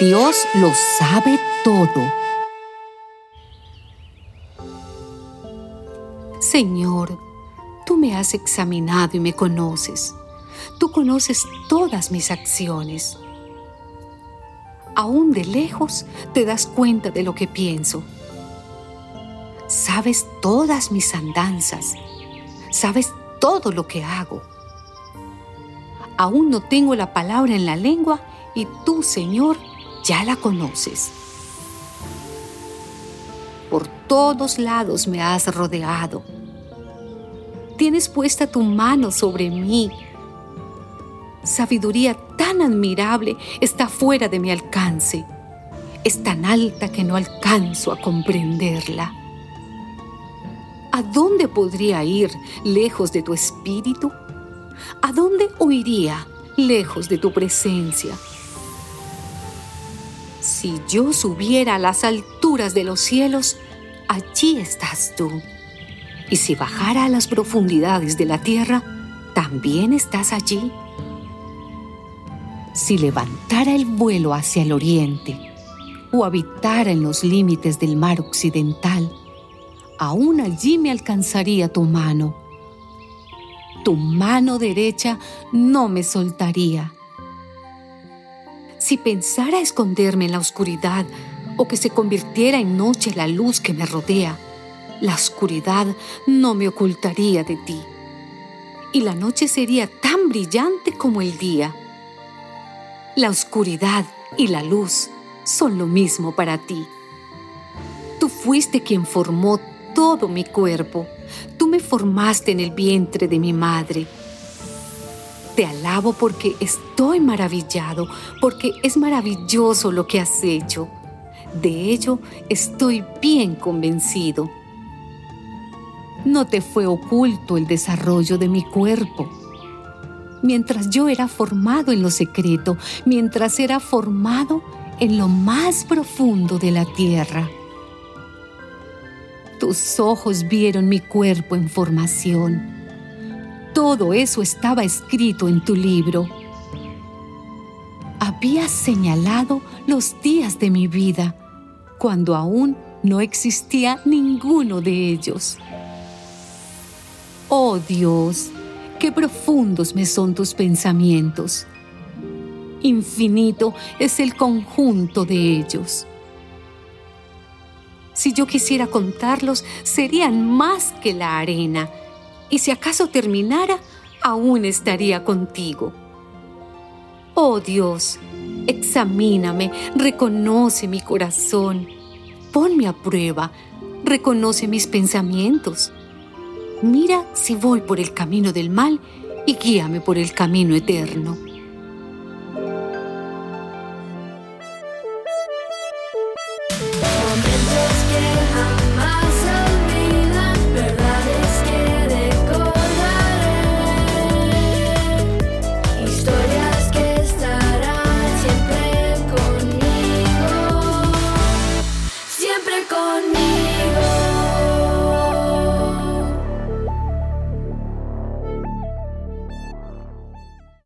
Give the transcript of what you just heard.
Dios lo sabe todo. Señor, tú me has examinado y me conoces. Tú conoces todas mis acciones. Aún de lejos te das cuenta de lo que pienso. Sabes todas mis andanzas. Sabes todo lo que hago. Aún no tengo la palabra en la lengua y tú, Señor, ya la conoces. Por todos lados me has rodeado. Tienes puesta tu mano sobre mí. Sabiduría tan admirable está fuera de mi alcance. Es tan alta que no alcanzo a comprenderla. ¿A dónde podría ir lejos de tu espíritu? ¿A dónde huiría lejos de tu presencia? Si yo subiera a las alturas de los cielos, allí estás tú. Y si bajara a las profundidades de la tierra, también estás allí. Si levantara el vuelo hacia el oriente o habitara en los límites del mar occidental, aún allí me alcanzaría tu mano. Tu mano derecha no me soltaría si pensara esconderme en la oscuridad o que se convirtiera en noche la luz que me rodea, la oscuridad no me ocultaría de ti. Y la noche sería tan brillante como el día. La oscuridad y la luz son lo mismo para ti. Tú fuiste quien formó todo mi cuerpo. Tú me formaste en el vientre de mi madre te alabo porque estoy maravillado, porque es maravilloso lo que has hecho. De ello estoy bien convencido. No te fue oculto el desarrollo de mi cuerpo. Mientras yo era formado en lo secreto, mientras era formado en lo más profundo de la tierra. Tus ojos vieron mi cuerpo en formación todo eso estaba escrito en tu libro. Habías señalado los días de mi vida cuando aún no existía ninguno de ellos. Oh Dios, qué profundos me son tus pensamientos. Infinito es el conjunto de ellos. Si yo quisiera contarlos, serían más que la arena y si acaso terminara, aún estaría contigo. Oh Dios, examíname, reconoce mi corazón, ponme a prueba, reconoce mis pensamientos. Mira si voy por el camino del mal y guíame por el camino eterno.